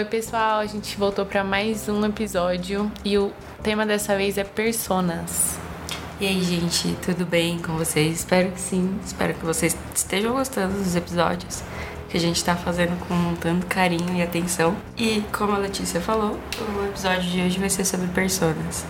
Oi, pessoal, a gente voltou para mais um episódio e o tema dessa vez é personas. E aí, gente, tudo bem com vocês? Espero que sim. Espero que vocês estejam gostando dos episódios que a gente tá fazendo com tanto carinho e atenção. E como a Letícia falou, o episódio de hoje vai ser sobre personas.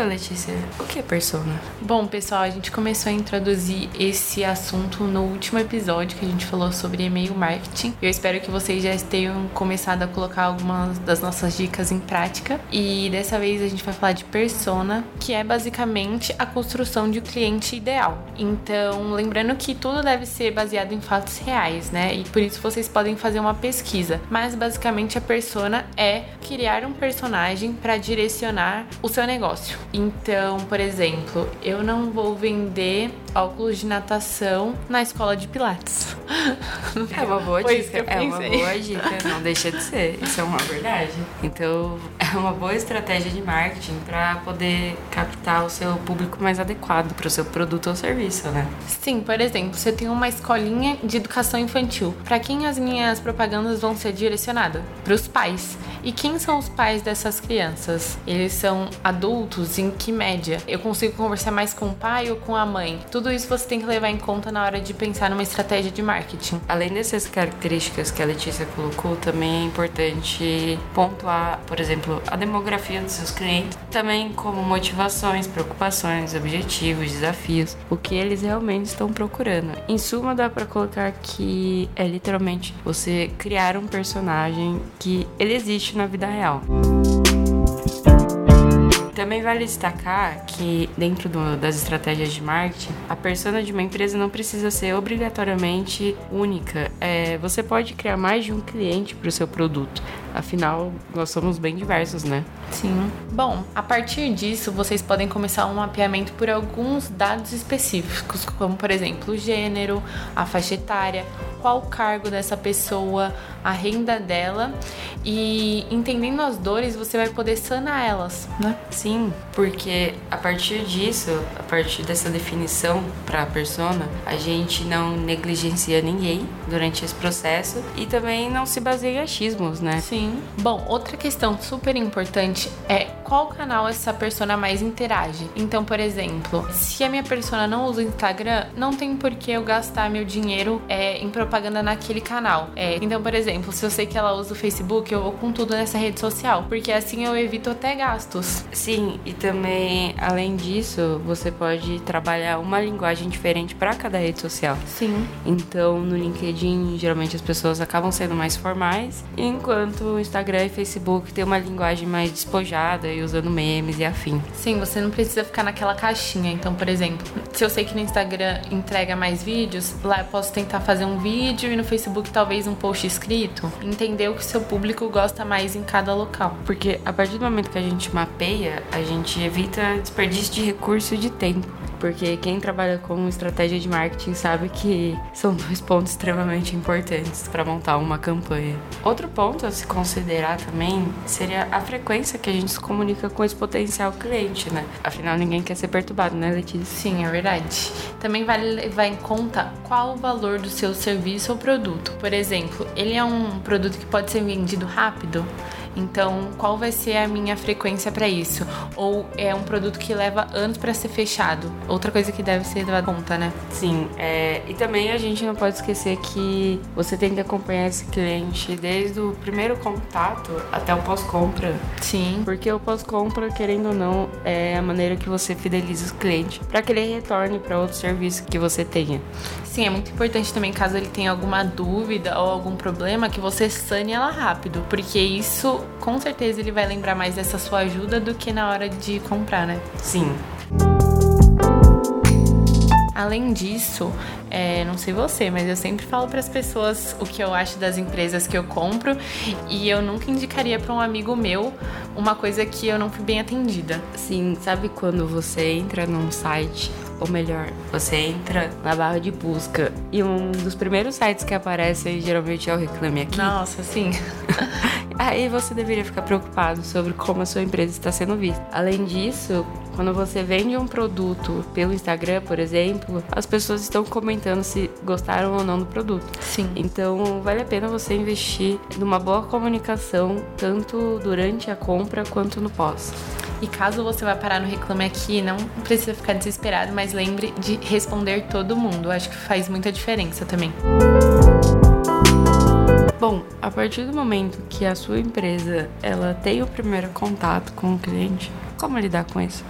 Então, Letícia, o que é persona? Bom, pessoal, a gente começou a introduzir esse assunto no último episódio que a gente falou sobre e-mail marketing. Eu espero que vocês já tenham começado a colocar algumas das nossas dicas em prática. E dessa vez a gente vai falar de persona, que é basicamente a construção de um cliente ideal. Então, lembrando que tudo deve ser baseado em fatos reais, né? E por isso vocês podem fazer uma pesquisa. Mas basicamente a persona é criar um personagem para direcionar o seu negócio negócio. Então, por exemplo, eu não vou vender óculos de natação na escola de Pilates. É uma boa dica. É uma boa dica. Não deixa de ser. Isso é uma verdade. Então, é uma boa estratégia de marketing para poder captar o seu público mais adequado para o seu produto ou serviço, né? Sim, por exemplo, se eu tenho uma escolinha de educação infantil, para quem as minhas propagandas vão ser direcionadas? Para os pais. E quem são os pais dessas crianças? Eles são adultos? Em que média? Eu consigo conversar mais com o pai ou com a mãe? Tudo isso você tem que levar em conta na hora de pensar numa estratégia de marketing. Além dessas características que a Letícia colocou, também é importante pontuar, por exemplo, a demografia dos seus clientes, também como motivações, preocupações, objetivos, desafios, o que eles realmente estão procurando. Em suma, dá para colocar que é literalmente você criar um personagem que ele existe existe na vida real. Também vale destacar que, dentro do, das estratégias de marketing, a persona de uma empresa não precisa ser obrigatoriamente única. É, você pode criar mais de um cliente para o seu produto. Afinal, nós somos bem diversos, né? Sim. Bom, a partir disso, vocês podem começar um mapeamento por alguns dados específicos, como, por exemplo, o gênero, a faixa etária, qual o cargo dessa pessoa, a renda dela e entendendo as dores você vai poder sanar elas, né? Sim, porque a partir disso, a partir dessa definição para a persona, a gente não negligencia ninguém durante esse processo e também não se baseia em achismos, né? Sim. Bom, outra questão super importante é qual canal essa persona mais interage. Então, por exemplo, se a minha persona não usa o Instagram, não tem por que eu gastar meu dinheiro é, em propaganda naquele canal. É, então, por exemplo, se eu sei que ela usa o Facebook, eu vou com tudo nessa rede social, porque assim eu evito até gastos. Sim, e também, além disso, você pode trabalhar uma linguagem diferente para cada rede social. Sim. Então, no LinkedIn, geralmente as pessoas acabam sendo mais formais, enquanto o Instagram e Facebook tem uma linguagem mais despojada e usando memes e afim. Sim, você não precisa ficar naquela caixinha. Então, por exemplo, se eu sei que no Instagram entrega mais vídeos, lá eu posso tentar fazer um vídeo e no Facebook talvez um post escrito. Entender o que seu público gosta mais em cada local. Porque a partir do momento que a gente mapeia, a gente evita desperdício de recurso e de tempo porque quem trabalha com estratégia de marketing sabe que são dois pontos extremamente importantes para montar uma campanha. Outro ponto a se considerar também seria a frequência que a gente se comunica com esse potencial cliente, né? Afinal, ninguém quer ser perturbado, né, Letícia? Sim, é verdade. Também vale levar em conta qual o valor do seu serviço ou produto. Por exemplo, ele é um produto que pode ser vendido rápido? Então, qual vai ser a minha frequência para isso? Ou é um produto que leva anos para ser fechado? Outra coisa que deve ser levada em conta, né? Sim, é, e também a gente não pode esquecer que você tem que acompanhar esse cliente desde o primeiro contato até o pós-compra. Sim. Porque o pós-compra, querendo ou não, é a maneira que você fideliza o cliente para que ele retorne para outro serviço que você tenha. Sim, é muito importante também, caso ele tenha alguma dúvida ou algum problema, que você sane ela rápido, porque isso, com certeza, ele vai lembrar mais dessa sua ajuda do que na hora de comprar, né? Sim. Além disso, é, não sei você, mas eu sempre falo para as pessoas o que eu acho das empresas que eu compro e eu nunca indicaria para um amigo meu uma coisa que eu não fui bem atendida. Sim, sabe quando você entra num site ou melhor, você entra na barra de busca e um dos primeiros sites que aparece geralmente é o Reclame Aqui. Nossa, sim. Aí você deveria ficar preocupado sobre como a sua empresa está sendo vista. Além disso, Quando você vende um produto pelo Instagram, por exemplo, as pessoas estão comentando se gostaram ou não do produto. Sim. Então, vale a pena você investir numa boa comunicação, tanto durante a compra quanto no pós. E caso você vá parar no Reclame Aqui, não precisa ficar desesperado, mas lembre de responder todo mundo. Acho que faz muita diferença também. Bom, a partir do momento que a sua empresa ela tem o primeiro contato com o cliente, como lidar com isso?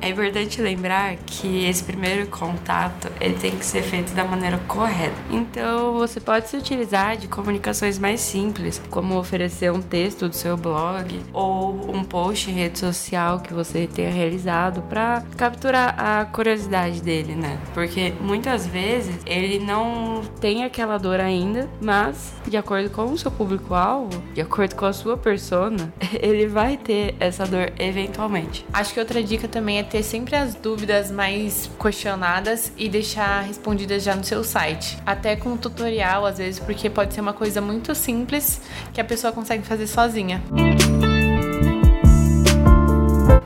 É importante lembrar que esse primeiro contato ele tem que ser feito da maneira correta. Então você pode se utilizar de comunicações mais simples, como oferecer um texto do seu blog ou um post em rede social que você tenha realizado para capturar a curiosidade dele, né? Porque muitas vezes ele não tem aquela dor ainda, mas de acordo com o seu público-alvo, de acordo com a sua persona, ele vai ter essa dor eventualmente. Acho que outra dica também é ter sempre as dúvidas mais questionadas e deixar respondidas já no seu site. Até com tutorial, às vezes, porque pode ser uma coisa muito simples que a pessoa consegue fazer sozinha.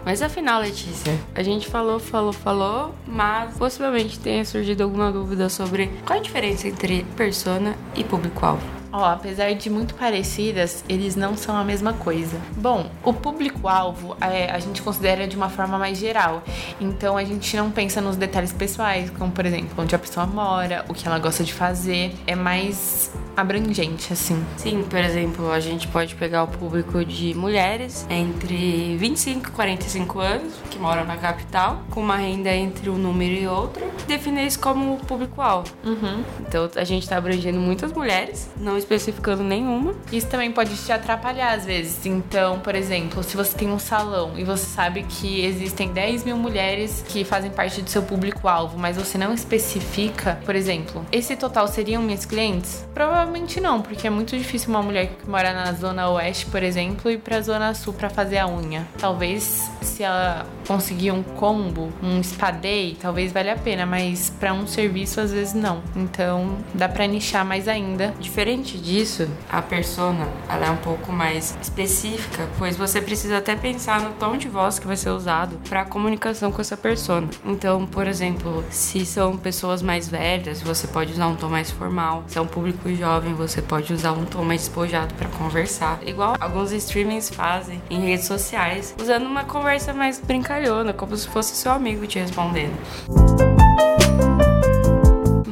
Mas afinal, Letícia, a gente falou, falou, falou, mas possivelmente tenha surgido alguma dúvida sobre qual a diferença entre persona e público-alvo. Ó, oh, apesar de muito parecidas, eles não são a mesma coisa. Bom, o público-alvo é, a gente considera de uma forma mais geral. Então a gente não pensa nos detalhes pessoais, como por exemplo, onde a pessoa mora, o que ela gosta de fazer. É mais abrangente, assim. Sim, por exemplo, a gente pode pegar o público de mulheres entre 25 e 45 anos, que moram na capital, com uma renda entre um número e outro, e definir isso como público-alvo. Uhum. Então a gente está abrangendo muitas mulheres, não especificando nenhuma. Isso também pode te atrapalhar às vezes. Então, por exemplo, se você tem um salão e você sabe que existem 10 mil mulheres que fazem parte do seu público-alvo, mas você não especifica, por exemplo, esse total seriam minhas clientes? Provavelmente não, porque é muito difícil uma mulher que mora na zona oeste, por exemplo, ir pra zona sul para fazer a unha. Talvez se ela conseguir um combo, um spa day, talvez valha a pena, mas para um serviço às vezes não. Então, dá para nichar mais ainda. Diferente disso, a persona ela é um pouco mais específica, pois você precisa até pensar no tom de voz que vai ser usado para a comunicação com essa persona. Então, por exemplo, se são pessoas mais velhas, você pode usar um tom mais formal. Se é um público jovem, você pode usar um tom mais despojado para conversar. Igual alguns streamings fazem em redes sociais, usando uma conversa mais brincalhona, como se fosse seu amigo te respondendo.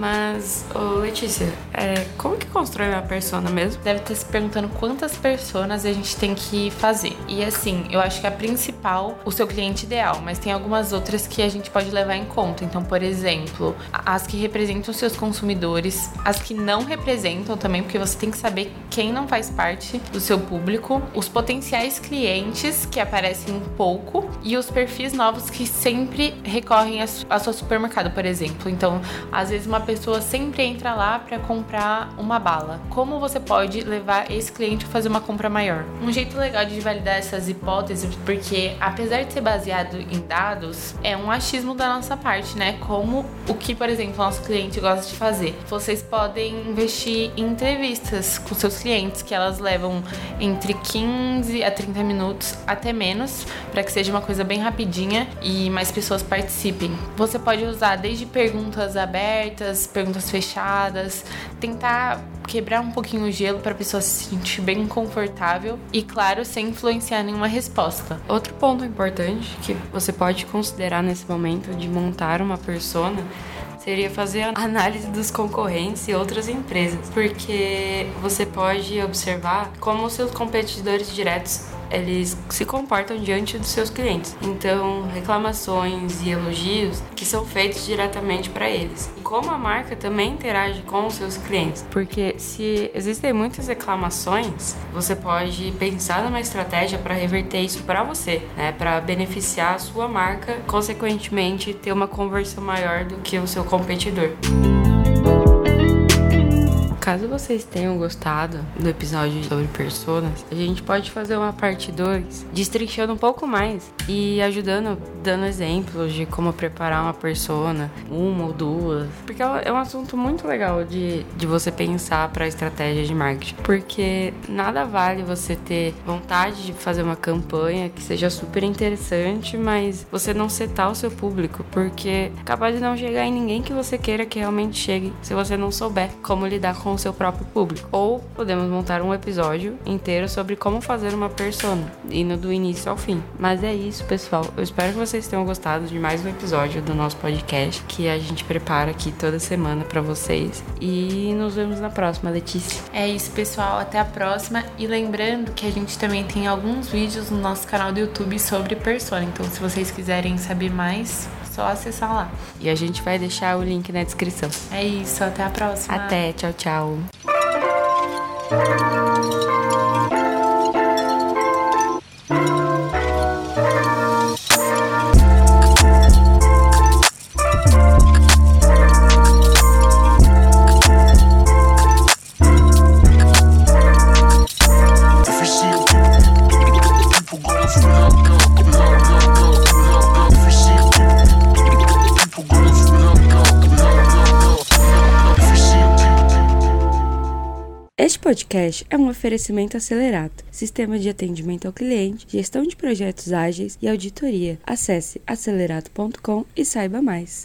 Mas, ô Letícia, é, como que constrói uma persona mesmo? Deve estar se perguntando quantas personas a gente tem que fazer. E assim, eu acho que a principal, o seu cliente ideal, mas tem algumas outras que a gente pode levar em conta. Então, por exemplo, as que representam seus consumidores, as que não representam também, porque você tem que saber quem não faz parte do seu público, os potenciais clientes que aparecem pouco e os perfis novos que sempre recorrem a sua supermercado, por exemplo. Então, às vezes uma pessoa sempre entra lá para comprar uma bala. Como você pode levar esse cliente a fazer uma compra maior? Um jeito legal de validar essas hipóteses, porque apesar de ser baseado em dados, é um achismo da nossa parte, né? Como o que, por exemplo, o nosso cliente gosta de fazer. Vocês podem investir em entrevistas com seus clientes, que elas levam entre 15 a 30 minutos, até menos, para que seja uma coisa bem rapidinha e mais pessoas participem. Você pode usar desde perguntas abertas, perguntas fechadas, tentar quebrar um pouquinho o gelo para a pessoa se sentir bem confortável e, claro, sem influenciar nenhuma resposta. Outro ponto importante que você pode considerar nesse momento de montar uma persona seria fazer a análise dos concorrentes e outras empresas, porque você pode observar como seus competidores diretos eles se comportam diante dos seus clientes. Então, reclamações e elogios que são feitos diretamente para eles. Como a marca também interage com os seus clientes. Porque se existem muitas reclamações, você pode pensar numa estratégia para reverter isso para você, né? Para beneficiar a sua marca, consequentemente ter uma conversão maior do que o seu competidor Caso vocês tenham gostado do episódio sobre personas, a gente pode fazer uma parte 2 destrinchando um pouco mais e ajudando, dando exemplos de como preparar uma persona, uma ou duas. Porque é um assunto muito legal de, de você pensar para estratégia de marketing. Porque nada vale você ter vontade de fazer uma campanha que seja super interessante, mas você não setar o seu público, porque é capaz de não chegar em ninguém que você queira que realmente chegue se você não souber como lidar com o seu próprio público. Ou podemos montar um episódio inteiro sobre como fazer uma persona, indo do início ao fim. Mas é isso, pessoal. Eu espero que vocês tenham gostado de mais um episódio do nosso podcast que a gente prepara aqui toda semana para vocês. E nos vemos na próxima, Letícia. É isso, pessoal. Até a próxima. E lembrando que a gente também tem alguns vídeos no nosso canal do YouTube sobre persona. Então, se vocês quiserem saber mais, só acessar lá. E a gente vai deixar o link na descrição. É isso, até a próxima. Até, tchau, tchau. Podcast é um oferecimento acelerado, sistema de atendimento ao cliente, gestão de projetos ágeis e auditoria. Acesse acelerado.com e saiba mais.